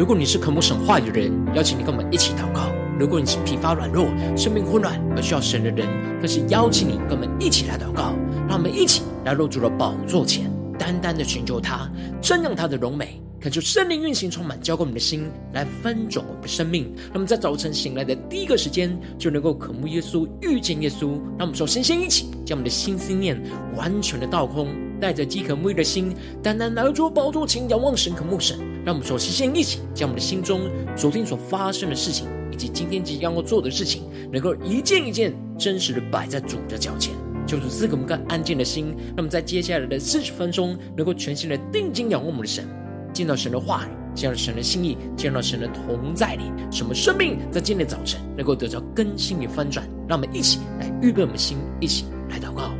如果你是渴慕神话语的人，邀请你跟我们一起祷告；如果你是疲乏软弱、生命混乱而需要神的人，更是邀请你跟我们一起来祷告。让我们一起来入主的宝座前，单单的寻求他，瞻仰他的荣美。恳求圣灵运行，充满浇灌我们的心，来翻转我们的生命。让我们在早晨醒来的第一个时间，就能够渴慕耶稣，遇见耶稣。让我们首先先一起将我们的心思念完全的倒空，带着饥渴沐浴的心，单单来到宝座前仰望神，渴慕神。让我们首先先一起将我们的心中昨天所发生的事情，以及今天即将要做的事情，能够一件一件真实的摆在主的脚前。求主赐给我们更安静的心，让我们在接下来的四十分钟，能够全心的定睛仰望我们的神。见到神的话语，见到神的心意，见到神的同在里，什么生命在今天早晨能够得到更新与翻转？让我们一起来预备我们心，一起来祷告。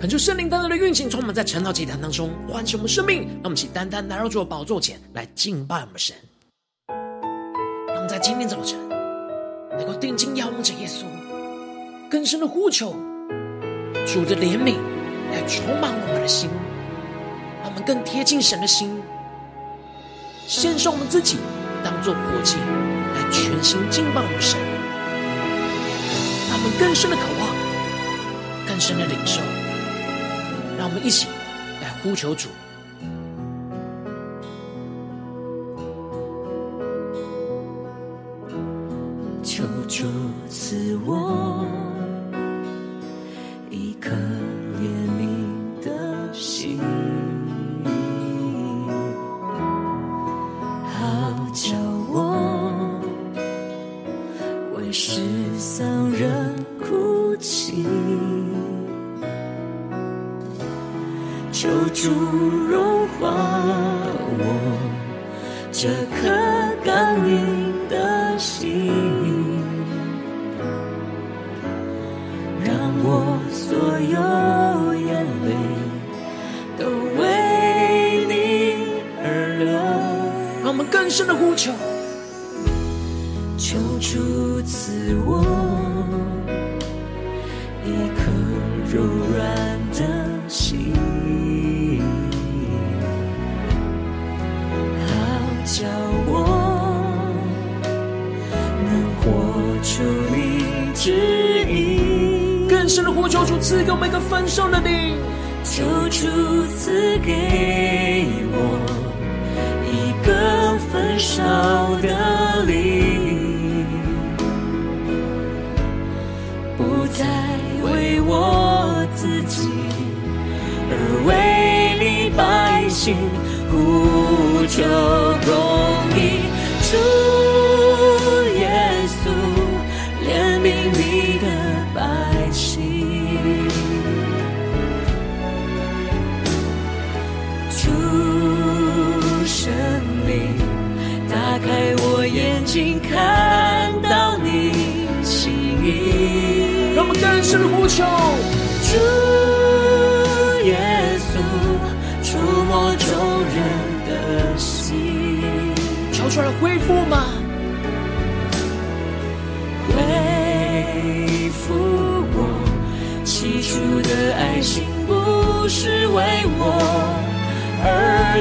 恳求圣灵单单的运行，充满在晨祷祭坛当中，唤醒我们生命。让我们起单单来到主的宝座前来敬拜我们神。让我们在今天早晨能够定睛仰望着耶稣，更深的呼求主的怜悯来充满我们的心，让我们更贴近神的心，献上我们自己当作活祭来全心敬拜我们神。让我们更深的渴望，更深的领受。让我们一起来呼求主，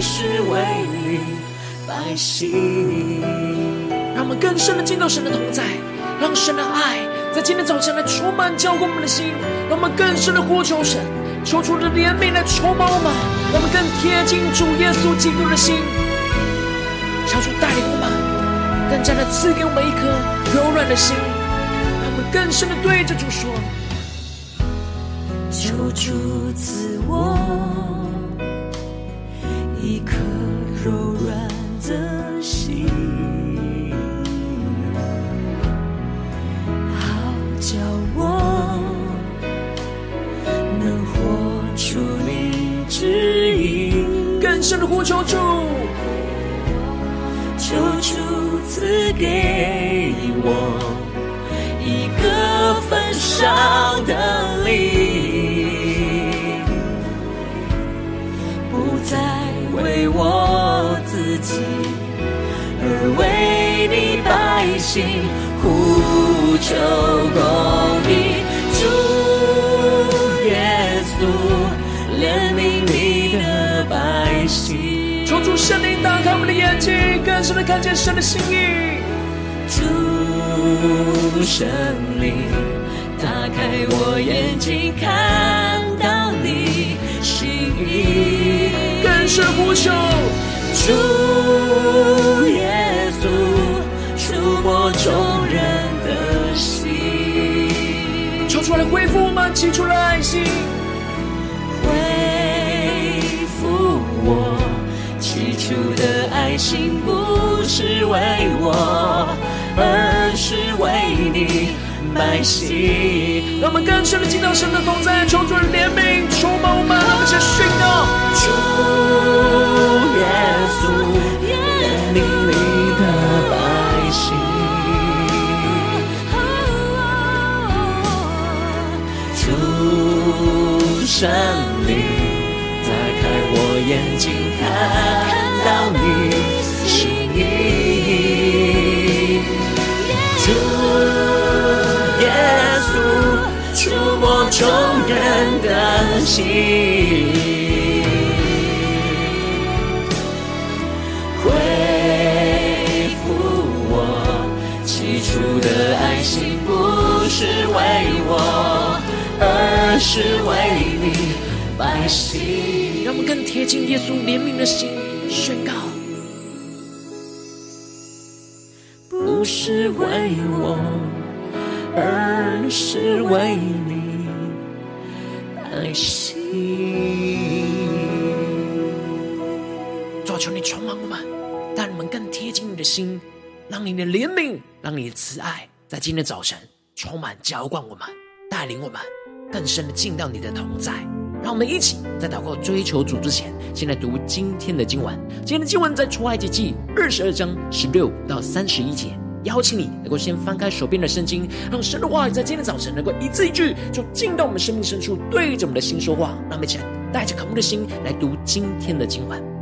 是为你百姓。让我们更深的进到神的同在，让神的爱在今天早晨来充满浇灌我们的心，让我们更深的呼求神。求主的怜悯来充满我们，让我们更贴近主耶稣基督的心。求主带领我们，更加的赐给我们一颗柔软的心，让我们更深的对着主说：求主赐我更深的呼求主，求主赐给我一个焚烧的灵，不再为我自己，而为你百姓呼求公义。圣灵打开我们的眼睛，更深的看见神的心意。主圣灵，打开我眼睛，看到你心意。更深呼求，主耶稣，触摸众人的心。求出来恢复我们起初的爱心，恢复我起初的爱心，不是为我。而是为你百姓。让我们更深的进到神的同在，求主的怜悯充满我们，让我们先宣告：主耶稣，怜悯你的百姓。主圣，眼睛，看到你心意。主耶稣，触摸众人的心，恢复我起初的爱心，不是为我，而是为你百姓。让我们更贴近耶稣怜悯的心，宣告。不是为我，而是为你百姓。主，求你充满我们，让我们更贴近你的心，让你的怜悯，让你的慈爱，在今天早晨充满浇灌我们，带领我们更深的进到你的同在。让我们一起在祷告追求主之前，先来读今天的经文。今天的经文在出埃及记二十二章十六到三十一节。邀请你能够先翻开手边的圣经，让神的话语在今天早晨能够一字一句，就进到我们生命深处，对着我们的心说话。让我们一起来带着渴慕的心来读今天的经文。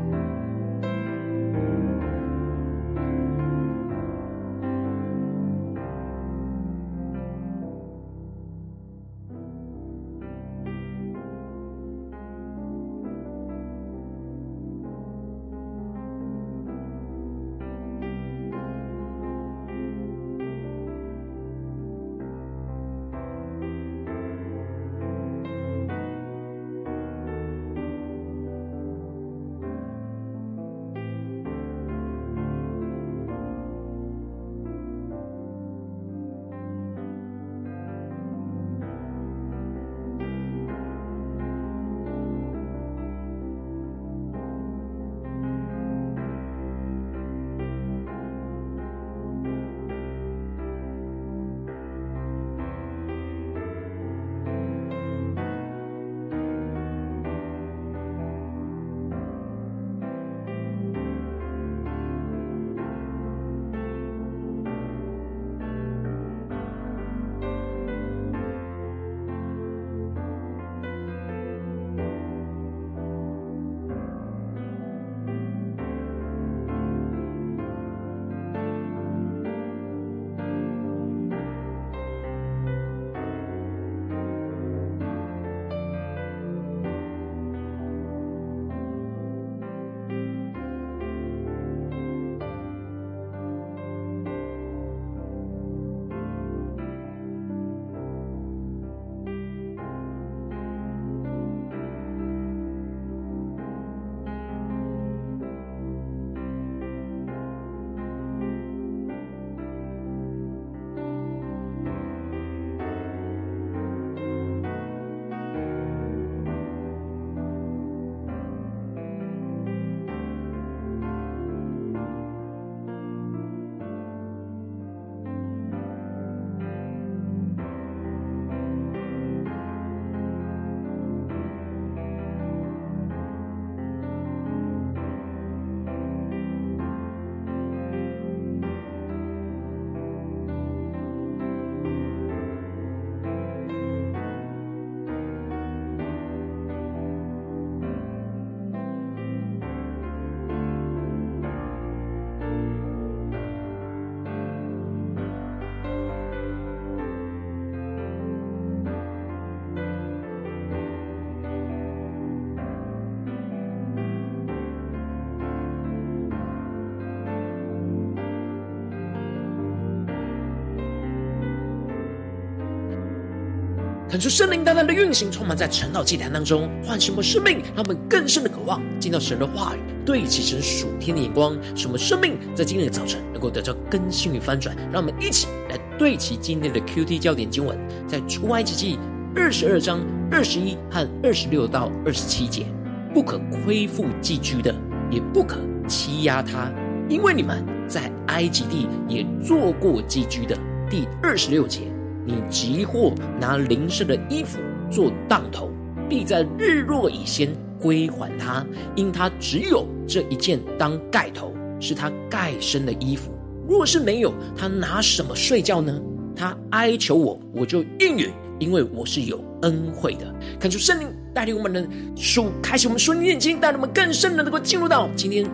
看出圣灵大大的运行，充满在晨祷祭坛当中，唤醒我们生命，让我们更深的渴望见到神的话语，对齐神属天的眼光，使我们生命在今天的早晨能够得到更新与翻转。让我们一起来对齐今天的 QT 焦点经文，在出埃及记二十二章二十一和二十六到二十七节：不可亏负寄居的，也不可欺压他，因为你们在埃及地也做过寄居的。第二十六节。你急或拿邻舍的衣服做当头，必在日落以先归还他，因他只有这一件当盖头，是他盖身的衣服。若是没有，他拿什么睡觉呢？他哀求我，我就应允，因为我是有恩惠的。看出圣灵带领我们的书，开启我们属灵眼睛，带领我们更深的能够进入到今天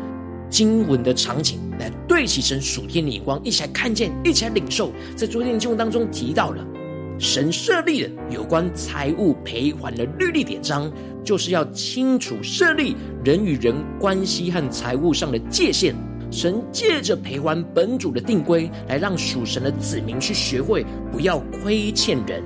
经文的场景，来对齐神属天的眼光，一起来看见，一起来领受。在昨天的经文当中提到了，神设立了有关财务赔还的律例典章，就是要清楚设立人与人关系和财务上的界限。神借着赔还本主的定规，来让属神的子民去学会不要亏欠人，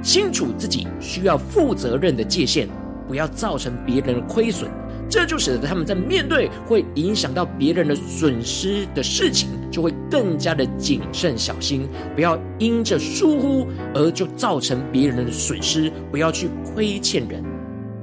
清楚自己需要负责任的界限，不要造成别人的亏损。这就使得他们在面对会影响到别人的损失的事情，就会更加的谨慎小心，不要因着疏忽而就造成别人的损失，不要去亏欠人。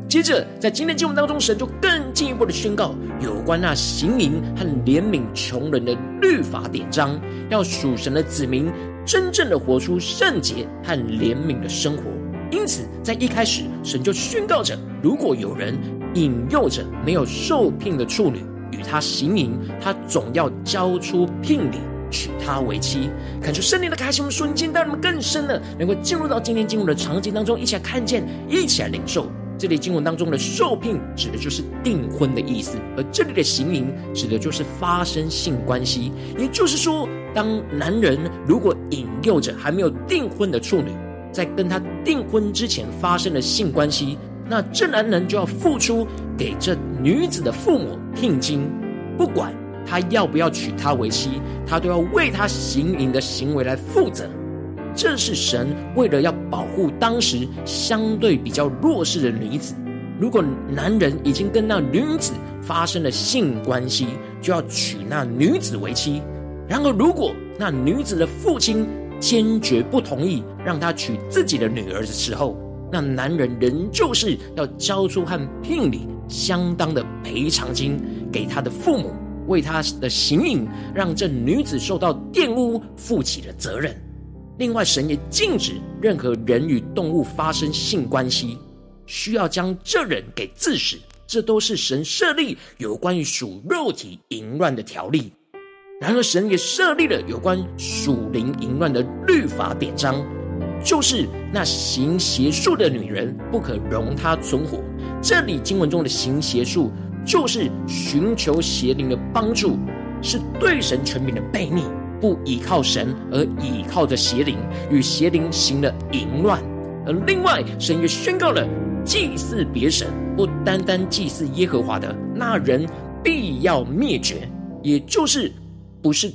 接着，在今天经文当中，神就更进一步的宣告有关那行淫和怜悯穷人的律法典章，要属神的子民真正的活出圣洁和怜悯的生活。因此，在一开始，神就宣告着：如果有人引诱着没有受聘的处女与他行淫，他总要交出聘礼，娶她为妻。看出圣灵的开启，我们瞬间带我们更深的，能够进入到今天经文的场景当中，一起来看见，一起来领受。这里经文当中的受聘，指的就是订婚的意思；而这里的行淫，指的就是发生性关系。也就是说，当男人如果引诱着还没有订婚的处女，在跟他订婚之前发生了性关系。那这男人就要付出给这女子的父母聘金，不管他要不要娶她为妻，他都要为他行淫的行为来负责。这是神为了要保护当时相对比较弱势的女子。如果男人已经跟那女子发生了性关系，就要娶那女子为妻。然而，如果那女子的父亲坚决不同意让他娶自己的女儿的时候，那男人仍旧是要交出和聘礼相当的赔偿金给他的父母，为他的行淫让这女子受到玷污负起了责任。另外，神也禁止任何人与动物发生性关系，需要将这人给治死。这都是神设立有关于属肉体淫乱的条例。然而，神也设立了有关属灵淫乱的律法典章。就是那行邪术的女人，不可容她存活。这里经文中的行邪术，就是寻求邪灵的帮助，是对神权柄的悖逆，不依靠神而倚靠着邪灵，与邪灵行了淫乱。而另外，神也宣告了祭祀别神，不单单祭祀耶和华的那人，必要灭绝。也就是不是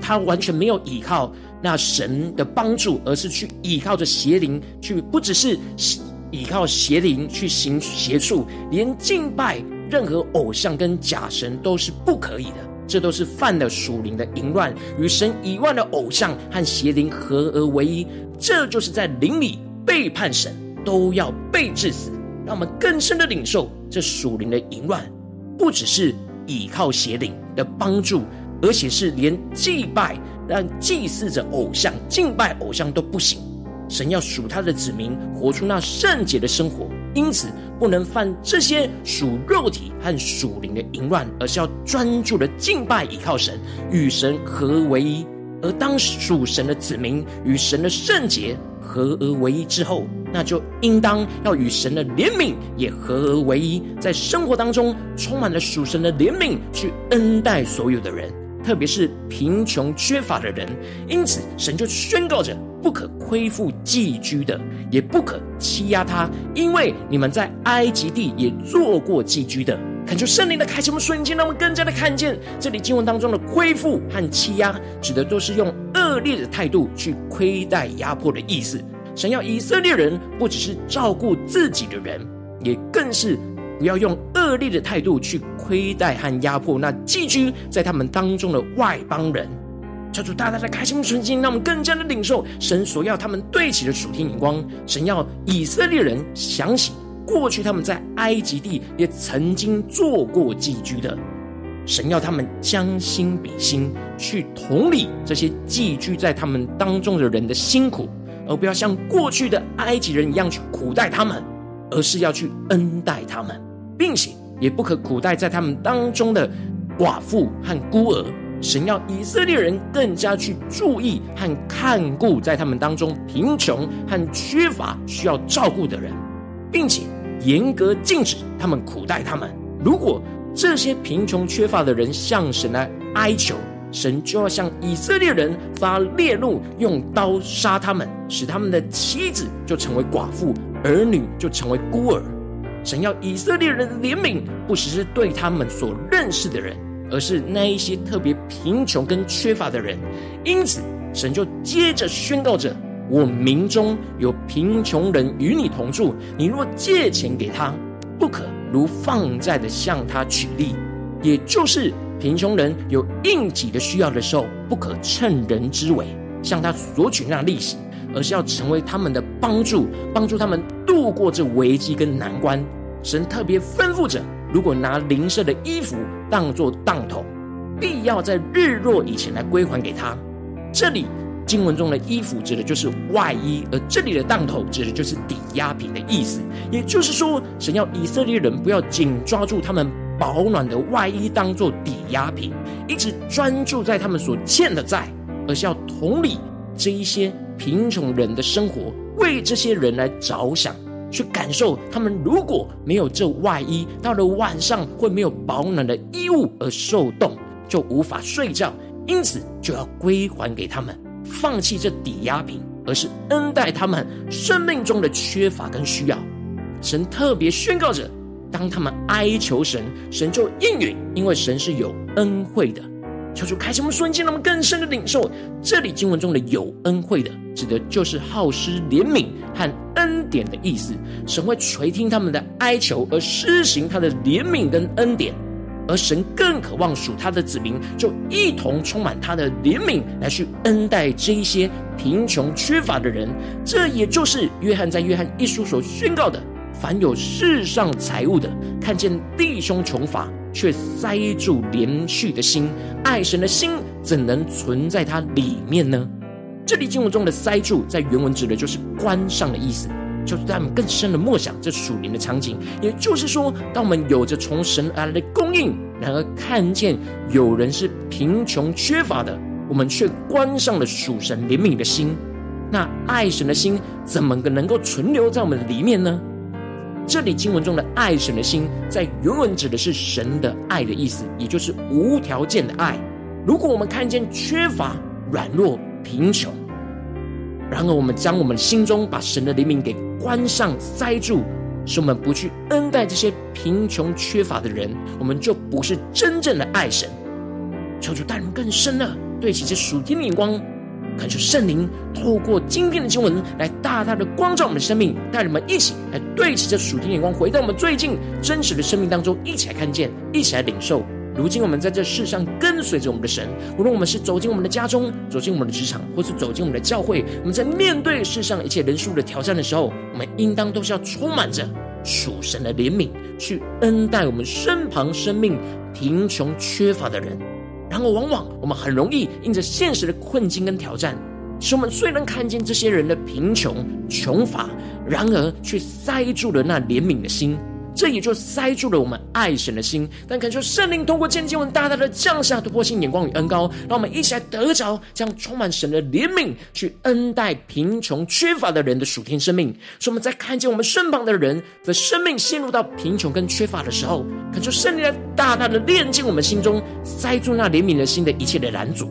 他完全没有依靠。那神的帮助，而是去依靠着邪灵，去不只是依靠邪灵去行邪术，连敬拜任何偶像跟假神都是不可以的。这都是犯了属灵的淫乱，与神以外的偶像和邪灵合而为一。这就是在灵里背叛神，都要被治死。让我们更深的领受这属灵的淫乱，不只是依靠邪灵的帮助，而且是连祭拜。让祭祀着偶像、敬拜偶像都不行。神要属他的子民活出那圣洁的生活，因此不能犯这些属肉体和属灵的淫乱，而是要专注的敬拜、倚靠神，与神合为一。而当属神的子民与神的圣洁合而为一之后，那就应当要与神的怜悯也合而为一，在生活当中充满了属神的怜悯，去恩待所有的人。特别是贫穷缺乏的人，因此神就宣告着：不可亏负寄居的，也不可欺压他，因为你们在埃及地也做过寄居的。恳求圣灵的开启，我们瞬间让我们更加的看见，这里经文当中的亏负和欺压，指的都是用恶劣的态度去亏待、压迫的意思。神要以色列人不只是照顾自己的人，也更是不要用恶劣的态度去亏待和压迫那寄居在他们当中的外邦人。求主大大的开心纯心，让我们更加的领受神所要他们对齐的属天眼光。神要以色列人想起过去他们在埃及地也曾经做过寄居的。神要他们将心比心，去同理这些寄居在他们当中的人的辛苦，而不要像过去的埃及人一样去苦待他们，而是要去恩待他们，并且也不可苦待在他们当中的寡妇和孤儿。神要以色列人更加去注意和看顾在他们当中贫穷和缺乏需要照顾的人，并且严格禁止他们苦待他们。如果这些贫穷缺乏的人向神来哀求，神就要向以色列人发烈怒，用刀杀他们，使他们的妻子就成为寡妇，儿女就成为孤儿。神要以色列人的怜悯，不只是对他们所认识的人，而是那一些特别贫穷跟缺乏的人。因此，神就接着宣告着：我民中有贫穷人与你同住，你若借钱给他，不可。如放债的向他取利，也就是贫穷人有应急的需要的时候，不可趁人之危向他索取那利息，而是要成为他们的帮助，帮助他们度过这危机跟难关。神特别吩咐着，如果拿邻舍的衣服当作当头，必要在日落以前来归还给他。这里。经文中的衣服指的就是外衣，而这里的当头指的就是抵押品的意思。也就是说，神要以色列人不要紧抓住他们保暖的外衣当做抵押品，一直专注在他们所欠的债，而是要同理这一些贫穷人的生活，为这些人来着想，去感受他们如果没有这外衣，到了晚上会没有保暖的衣物而受冻，就无法睡觉，因此就要归还给他们。放弃这抵押品，而是恩待他们生命中的缺乏跟需要。神特别宣告着，当他们哀求神，神就应允，因为神是有恩惠的。求主开启我们瞬间，让我们更深的领受这里经文中的有恩惠的，指的就是好施怜悯和恩典的意思。神会垂听他们的哀求，而施行他的怜悯跟恩典。而神更渴望属他的子民，就一同充满他的怜悯，来去恩待这一些贫穷缺乏的人。这也就是约翰在约翰一书所宣告的：凡有世上财物的，看见弟兄穷乏，却塞住怜恤的心，爱神的心怎能存在他里面呢？这里经文中的塞住，在原文指的就是关上的意思。就是在我们更深的默想这属灵的场景，也就是说，当我们有着从神而来的供应，然而看见有人是贫穷缺乏的，我们却关上了属神怜悯的心，那爱神的心怎么个能够存留在我们里面呢？这里经文中的爱神的心，在原文指的是神的爱的意思，也就是无条件的爱。如果我们看见缺乏、软弱、贫穷，然而我们将我们心中把神的怜悯给关上塞住，使我们不去恩待这些贫穷缺乏的人，我们就不是真正的爱神。求主带领更深的对齐这属天的眼光，恳求圣灵透过今天的经文来大大的光照我们的生命，带人们一起来对齐这属天眼光，回到我们最近真实的生命当中，一起来看见，一起来领受。如今我们在这世上跟随着我们的神，无论我们是走进我们的家中，走进我们的职场，或是走进我们的教会，我们在面对世上一切人数的挑战的时候，我们应当都是要充满着属神的怜悯，去恩待我们身旁生命贫穷缺乏的人。然而，往往我们很容易因着现实的困境跟挑战，使我们虽然看见这些人的贫穷穷乏，然而却塞住了那怜悯的心。这也就塞住了我们爱神的心，但恳求圣灵通过今天经文大大的降下突破性眼光与恩膏，让我们一起来得着这样充满神的怜悯，去恩待贫穷缺乏的人的属天生命。所以我们在看见我们身旁的人的生命陷入到贫穷跟缺乏的时候，恳求圣灵来大大的炼净我们心中塞住那怜悯的心的一切的拦阻，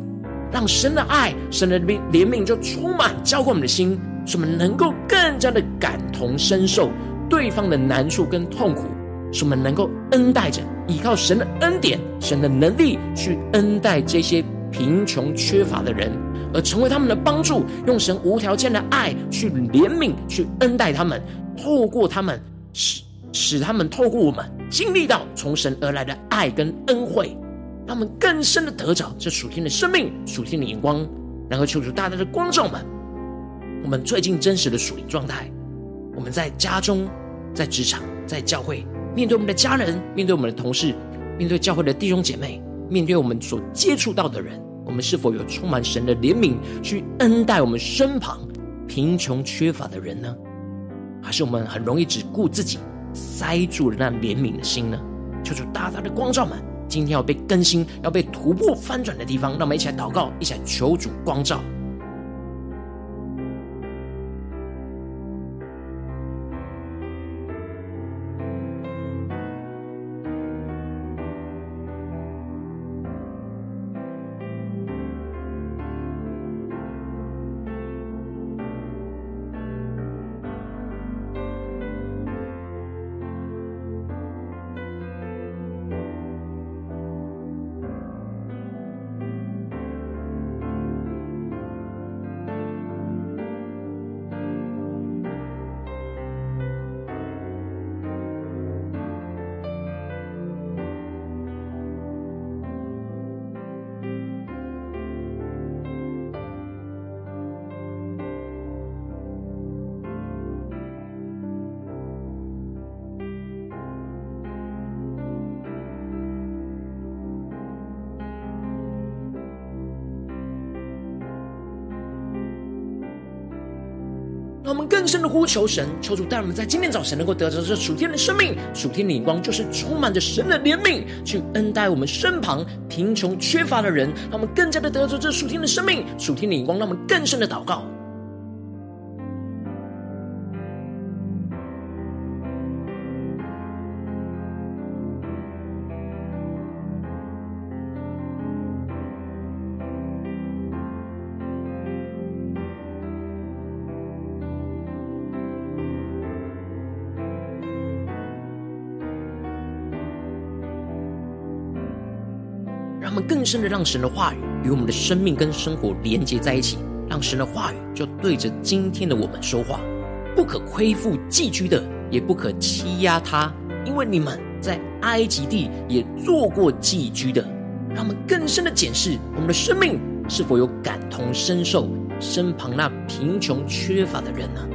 让神的爱、神的怜悯就充满浇灌我们的心，使我们能够更加的感同身受。对方的难处跟痛苦，使我们能够恩待着，依靠神的恩典、神的能力去恩待这些贫穷缺乏的人，而成为他们的帮助，用神无条件的爱去怜悯、去恩待他们，透过他们使使他们透过我们经历到从神而来的爱跟恩惠，他们更深的得着这属天的生命、属天的眼光，然后求主大大的光照们，我们最近真实的属灵状态，我们在家中、在职场、在教会，面对我们的家人，面对我们的同事，面对教会的弟兄姐妹，面对我们所接触到的人。我们是否有充满神的怜悯，去恩待我们身旁贫穷缺乏的人呢？还是我们很容易只顾自己，塞住了那怜悯的心呢？求主大大的光照们，今天要被更新、要被突破翻转的地方，让我们一起来祷告，一起来求主光照。让我们更深的呼求神，求主带我们在今天早晨能够得着这属天的生命、属天的眼光，就是充满着神的怜悯，去恩待我们身旁贫穷缺乏的人。让我们更加的得着这属天的生命、属天的眼光，让我们更深的祷告。深的让神的话语与我们的生命跟生活连接在一起，让神的话语就对着今天的我们说话。不可亏负寄居的，也不可欺压他，因为你们在埃及地也做过寄居的。让我们更深的检视我们的生命是否有感同身受身旁那贫穷缺乏的人呢？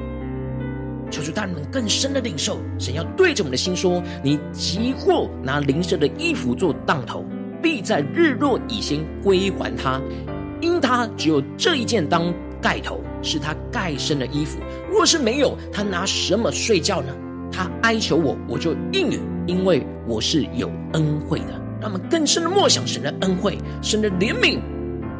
求主带领我们更深的领受，神要对着我们的心说：你急或拿邻舍的衣服做当头。必在日落以前归还他，因他只有这一件当盖头，是他盖身的衣服。若是没有，他拿什么睡觉呢？他哀求我，我就应允，因为我是有恩惠的。让我们更深的默想神的恩惠，神的怜悯。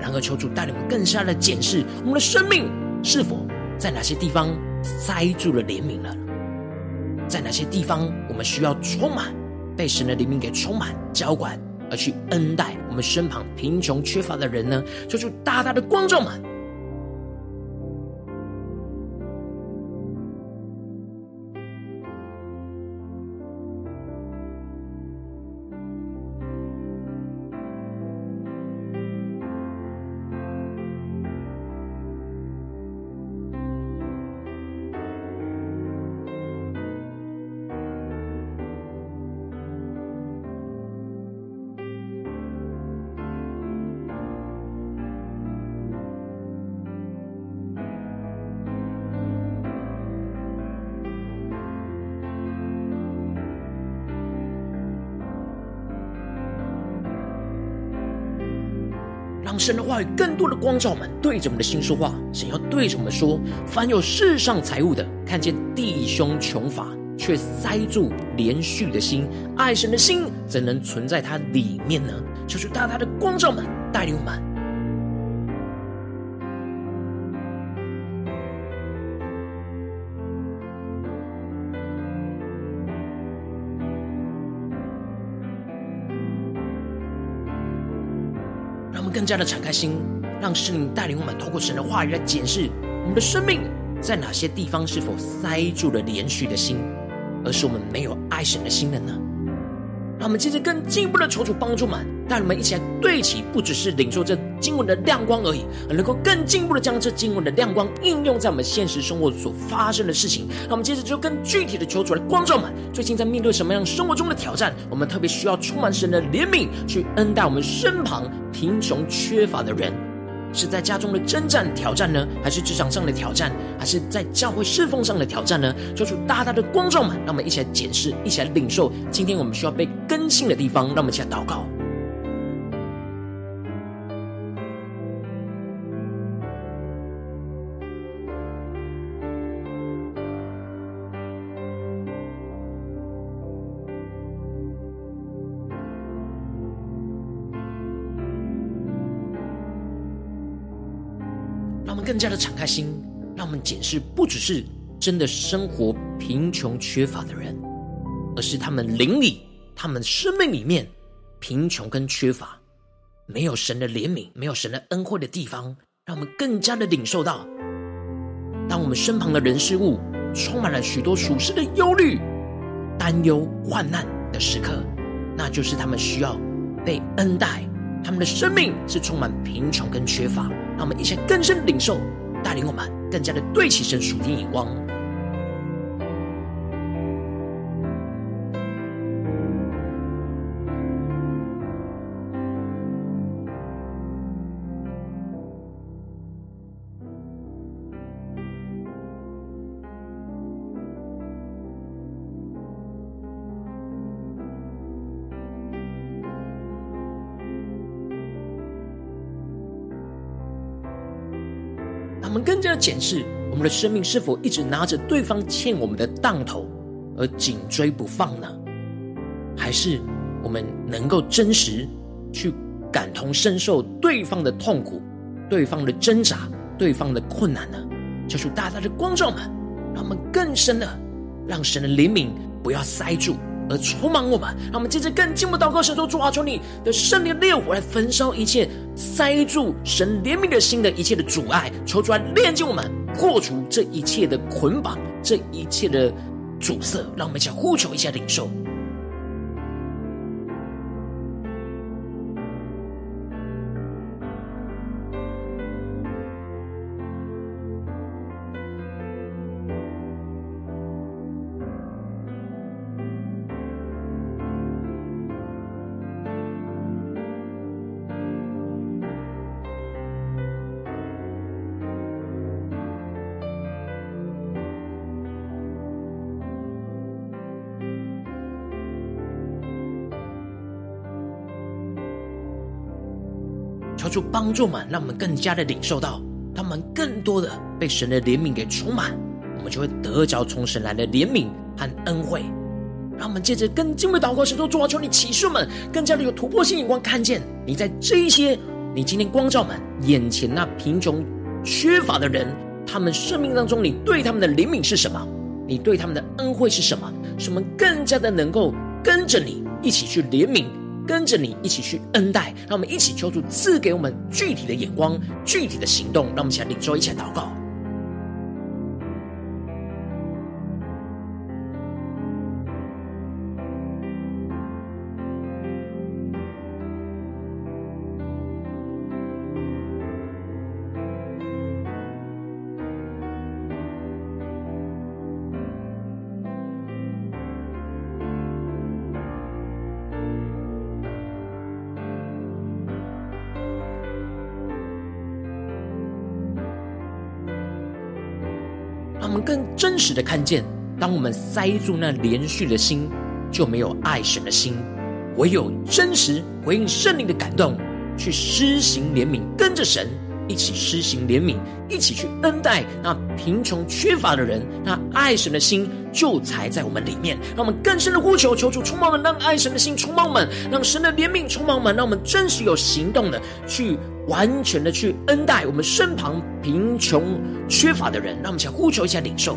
然而，求主带领我们更加的检视我们的生命，是否在哪些地方塞住了怜悯了？在哪些地方我们需要充满被神的怜悯给充满浇灌？而去恩待我们身旁贫穷缺乏的人呢？求主大大的光照们，神的话语更多的光照们，对着我们的心说话。神要对着我们说：凡有世上财物的，看见弟兄穷乏，却塞住连续的心，爱神的心怎能存在他里面呢？求主大大的光照们，带领我们。更加的敞开心，让圣灵带领我们，透过神的话语来检视我们的生命，在哪些地方是否塞住了连续的心，而是我们没有爱神的心了呢？让我们接着更进一步的求主帮助们，带我们一起来对齐，不只是领受这经文的亮光而已，而能够更进一步的将这经文的亮光应用在我们现实生活所发生的事情。那我们接着就更具体的求主来光照们，最近在面对什么样生活中的挑战？我们特别需要充满神的怜悯，去恩待我们身旁贫穷缺乏的人。是在家中的征战挑战呢，还是职场上的挑战，还是在教会侍奉上的挑战呢？求主大大的光照们，让我们一起来检视，一起来领受。今天我们需要被更新的地方，让我们一起来祷告。更加的敞开心，让我们检视，不只是真的生活贫穷缺乏的人，而是他们灵里、他们生命里面贫穷跟缺乏，没有神的怜悯、没有神的恩惠的地方，让我们更加的领受到，当我们身旁的人事物充满了许多属世的忧虑、担忧、患难的时刻，那就是他们需要被恩待。他们的生命是充满贫穷跟缺乏，让我们一起更深领受，带领我们更加的对齐神属天眼光。我们更加的检视我们的生命是否一直拿着对方欠我们的当头而紧追不放呢？还是我们能够真实去感同身受对方的痛苦、对方的挣扎、对方的困难呢？求主大大的光照们，让我们更深的让神的怜悯不要塞住。而充满我们，让我们接着更进一步祷告，神说：主啊，求你的圣灵烈火来焚烧一切塞住神怜悯的心的一切的阻碍，求主来炼净我们，破除这一切的捆绑，这一切的阻塞，让我们一起呼求一下领受。帮助们，让我们更加的领受到，他们更多的被神的怜悯给充满，我们就会得着从神来的怜悯和恩惠。让我们借着更进一步祷告，神说：主啊，求你启示们，更加的有突破性眼光，看见你在这一些你今天光照们眼前那贫穷缺乏的人，他们生命当中，你对他们的怜悯是什么？你对他们的恩惠是什么？使我们更加的能够跟着你一起去怜悯。跟着你一起去恩待，让我们一起求主赐给我们具体的眼光、具体的行动，让我们一起来领受，一起来祷告。真实的看见，当我们塞住那连续的心，就没有爱神的心；唯有真实回应圣灵的感动，去施行怜悯，跟着神一起施行怜悯，一起去恩待那贫穷缺乏的人。那爱神的心就才在我们里面。让我们更深的呼求，求主充满我们，让爱神的心充满我们，让神的怜悯充满我们，让我们真实有行动的去。完全的去恩待我们身旁贫穷缺乏的人，让我们想呼求一下领受。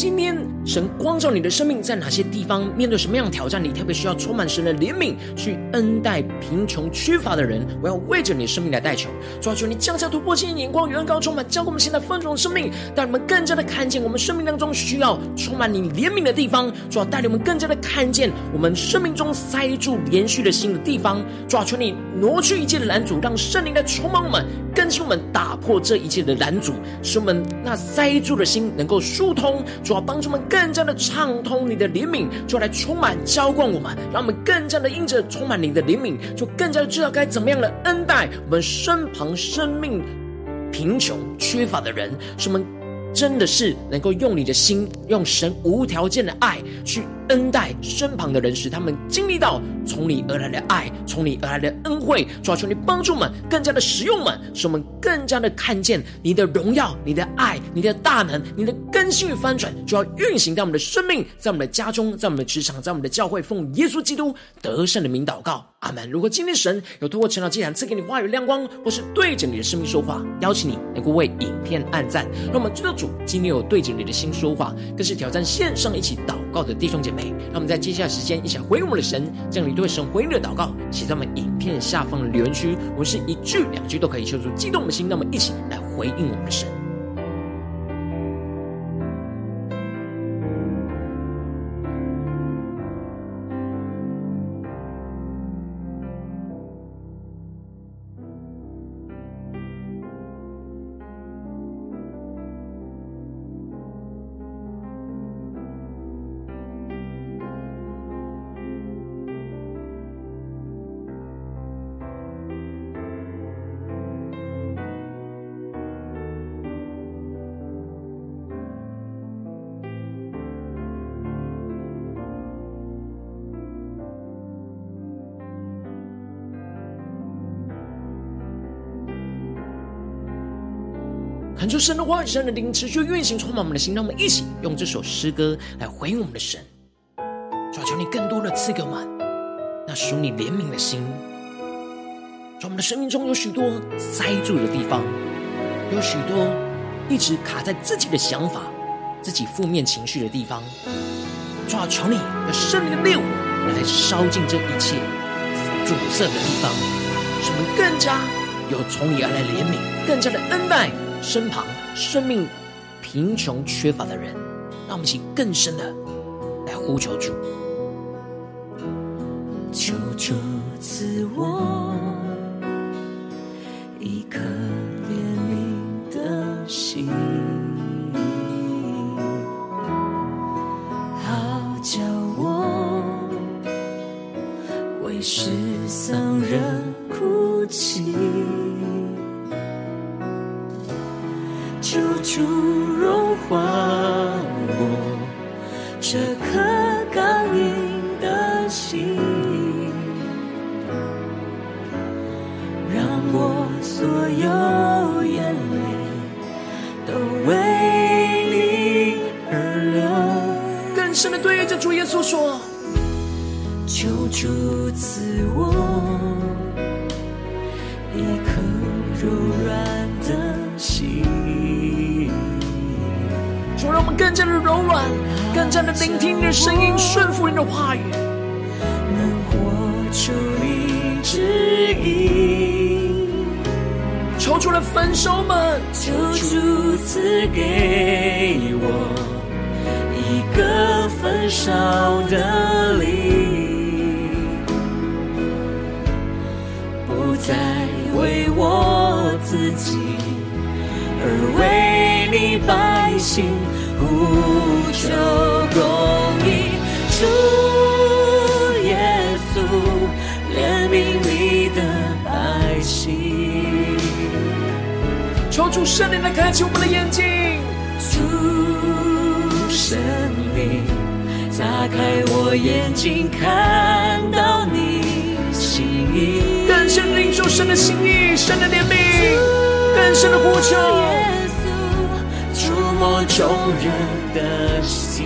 今天神光照你的生命，在哪些地方面对什么样的挑战？你特别需要充满神的怜悯，去恩待贫穷缺乏的人。我要为着你的生命来代求，抓住，你降下突破性的眼光，远高充满，将我们现在丰盛的生命，带你们更加的看见我们生命当中需要充满你怜悯的地方。主啊，带领我们更加的看见我们生命中塞住连续的心的地方。抓住，你挪去一切的拦阻，让圣灵来充满我们，是我们，打破这一切的拦阻，使我们那塞住的心能够疏通。主要帮助我们更加的畅通你的怜悯，就来充满浇灌我们，让我们更加的因着充满你的怜悯，就更加的知道该怎么样的恩待我们身旁生命贫穷缺乏的人，使我们真的是能够用你的心，用神无条件的爱去。恩待身旁的人，使他们经历到从你而来的爱，从你而来的恩惠。主啊，求你帮助们更加的使用们，使我们更加的看见你的荣耀、你的爱、你的大能、你的更新与翻转，就要运行在我们的生命，在我们的家中，在我们的职场，在我们的教会，奉耶稣基督得胜的名祷告，阿门。如果今天神有透过晨祷祭坛赐给你话语亮光，或是对着你的生命说话，邀请你能够为影片按赞，让我们知道主今天有对着你的心说话，更是挑战线上一起祷告的弟兄姐妹。让我们在接下来时间一起来回应我们的神，将你对神回应的祷告写在我们影片下方的留言区。我们是一句两句都可以说出激动的心，那么一起来回应我们的神。神的话语、神的灵持续运行，充满我们的心。让我们一起用这首诗歌来回应我们的神。主啊，求你更多的赐给我们那属你怜悯的心。在我们的生命中有许多塞住的地方，有许多一直卡在自己的想法、自己负面情绪的地方。主啊，求你用圣灵的烈火来烧尽这一切阻塞的地方，使我们更加有从你而来怜悯，更加的恩待。身旁生命贫穷缺乏的人，让我们一起更深的来呼求主，求主赐我一颗怜悯的心，好叫我为失丧人哭泣。主融化我这颗刚硬的心，让我所有眼泪都为你而流。更深的对着主耶稣说：求主赐我更加的柔软，更加的聆听你的声音，顺服你的话语。能活出你旨意，抽出了分手们，就如此给我一个分手的理不再为我自己，而为你百姓。呼求公义。主耶稣，怜悯你的百姓。求主圣灵来开启我们的眼睛，主圣灵打开我眼睛，看到你心意，更深领受神的心意，神的怜悯，更深的呼求，耶稣触摸众人的心，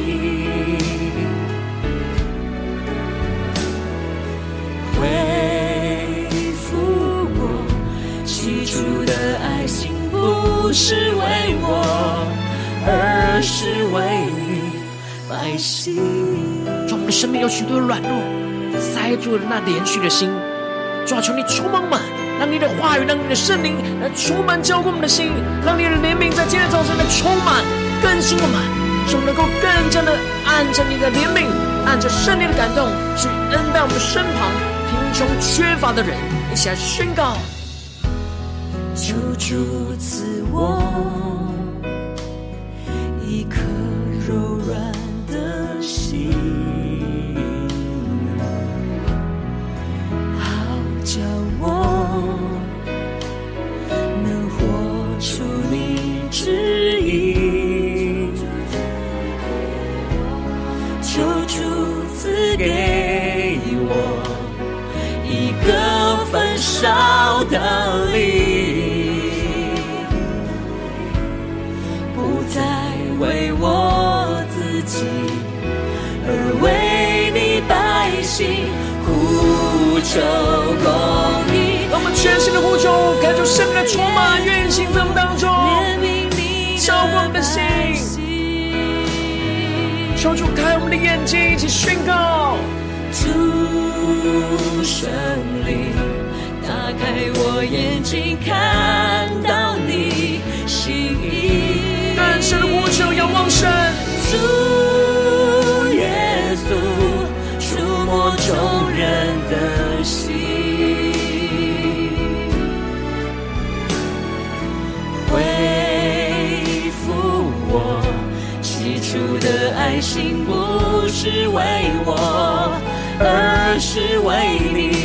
恢复我起初的爱心。不是为我，而是为你百姓。主，我们的生命有许多软弱，塞住了那连续的心。主啊，求你充满满，让你的话语，让你的圣灵来充满浇灌我们的心，让你的怜悯在今天早晨来充满更新我们，使我们能够更加的按着你的怜悯，按着圣灵的感动，去恩待我们身旁贫穷缺乏的人，一起来宣告。求主赐我烧的灵。为我自己，而为你百姓呼求公义。让我们全心的呼求，开出生命的充满，运行在我们当中，浇灌我们的心。求主开我们的眼睛，一起宣告：主圣灵，打开我眼睛，看到你心意。更深的呼求，仰望神，主耶稣，触摸众人的心，恢复我起初的爱心，不是为我，而是为你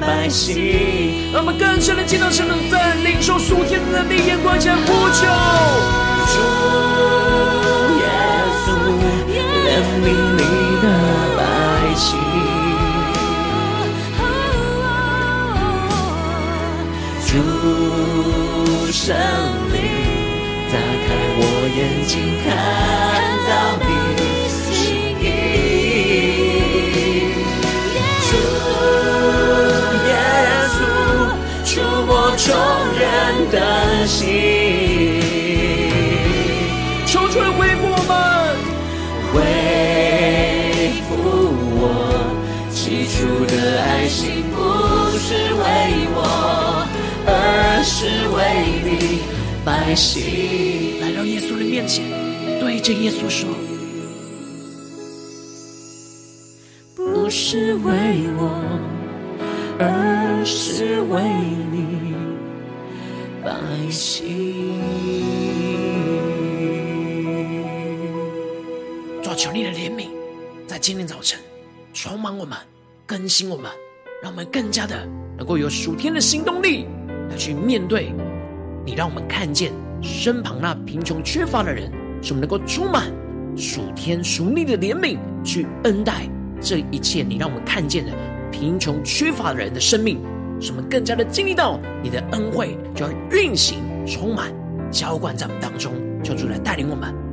百姓。让我们更深的进到神的在领受属天的能力，眼光前呼求。主耶稣，怜悯你的百姓。主圣灵，打开我眼睛，看到你众人的心。求主恢复我们，恢复我起初的爱心不是为我，而是为你百姓。来到耶稣的面前，对着耶稣说：不是为我，而是为你百姓。主，求你的怜悯，在今天早晨充满我们。更新我们，让我们更加的能够有属天的行动力来去面对你，让我们看见身旁那贫穷缺乏的人，使我们能够充满属天属灵的怜悯，去恩待这一切你让我们看见的贫穷缺乏的人的生命，使我们更加的经历到你的恩惠就要运行充满浇灌在我们当中，求主来带领我们。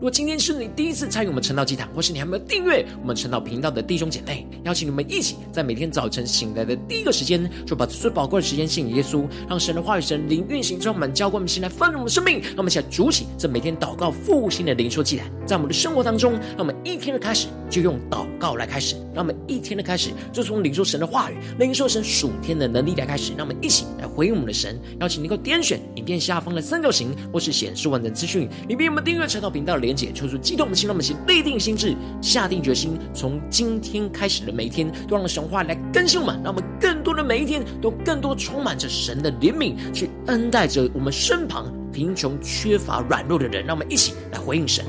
如果今天是你第一次参与我们晨祷祭坛，或是你还没有订阅我们晨祷频道的弟兄姐妹，邀请你们一起在每天早晨醒来的第一个时间，就把最宝贵的时间献给耶稣，让神的话语、神灵运行充满，浇灌我们心来丰盛我们生命。让我们一起来筑起这每天祷告复兴的灵修祭坛，在我们的生活当中，让我们一天的开始就用祷告来开始，让我们一天的开始就从领受神的话语、领受神属天的能力来开始。让我们一起来回应我们的神，邀请你能够点选影片下方的三角形，或是显示完整资讯里面我们订阅晨祷频道的连结，求主激动。的心让我们先立定心智，下定决心，从今天开始的每一天，都让神话来更新我们，让我们更多的每一天，都更多充满着神的怜悯，去恩待着我们身旁贫穷、缺乏、软弱的人。让我们一起来回应神。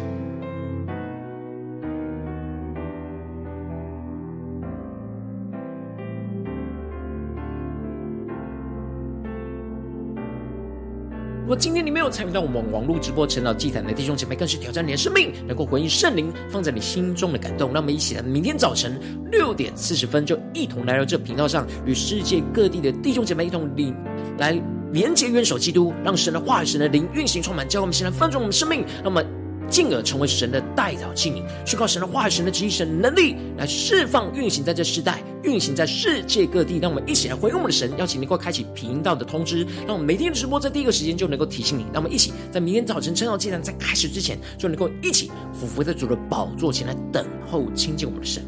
果今天你没有参与到我们网络直播晨祷祭坛的弟兄姐妹，更是挑战你的生命，能够回应圣灵放在你心中的感动。那我们一起来，明天早晨六点四十分，就一同来到这频道上，与世界各地的弟兄姐妹一同领来连接、元首基督，让神的话语、神的灵运行充满，教我们现在丰盛我们生命。那么。进而成为神的代表器皿，去靠神的话语、神的旨意、神的能力来释放、运行在这世代，运行在世界各地。让我们一起来回应我们的神，邀请你能够开启频道的通知，让我们每天的直播在第一个时间就能够提醒你。让我们一起在明天早晨晨祷祭坛在开始之前，就能够一起俯伏在主的宝座前来等候亲近我们的神。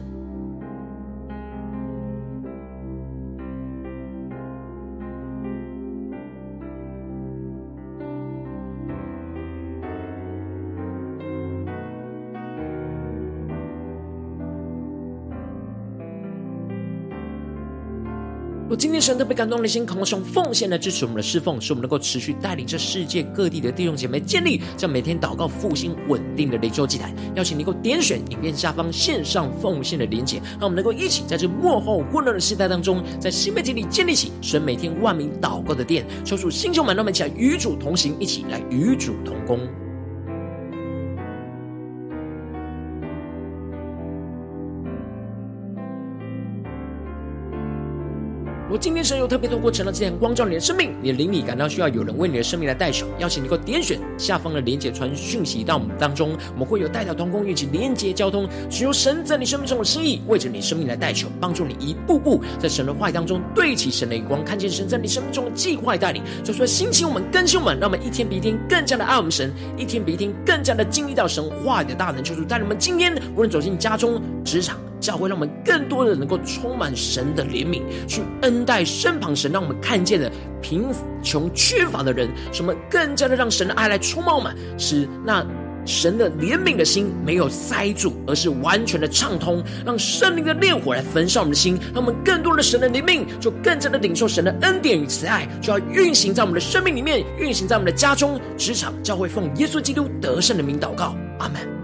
今天神特别感动的心，渴望用奉献来支持我们的侍奉，使我们能够持续带领这世界各地的弟兄姐妹建立这每天祷告复兴稳定的灵修祭坛。邀请你能够点选影片下方线上奉献的连结，让我们能够一起在这幕后混乱的时代当中，在新媒体里建立起神每天万名祷告的殿。抽出星球们，让我们一起来与主同行，一起来与主同工。天神又特别透过成了这样光照你的生命，你的灵里感到需要有人为你的生命来代求，邀请你能够点选下方的连结传讯息到我们当中，我们会有代祷同工一起连结交通，寻求神在你生命中的心意，为着你生命来代求，帮助你一步步在神的话语当中对齐神的眼光，看见神在你生命中的计划带领，就说兴起我们更新我们，让我们一天比一天更加的爱我们神，一天比一天更加的经历到神话语的大能，求主带领我们今天无论走进家中、职场。教会让我们更多的能够充满神的怜悯，去恩待身旁神，让我们看见的贫穷缺乏的人，什么更加的让神的爱来充满我们，使那神的怜悯的心没有塞住，而是完全的畅通，让圣灵的烈火来焚烧我们的心，让我们更多的神的怜悯，就更加的领受神的恩典与慈爱，就要运行在我们的生命里面，运行在我们的家中、职场、教会，奉耶稣基督得胜的名祷告，阿门。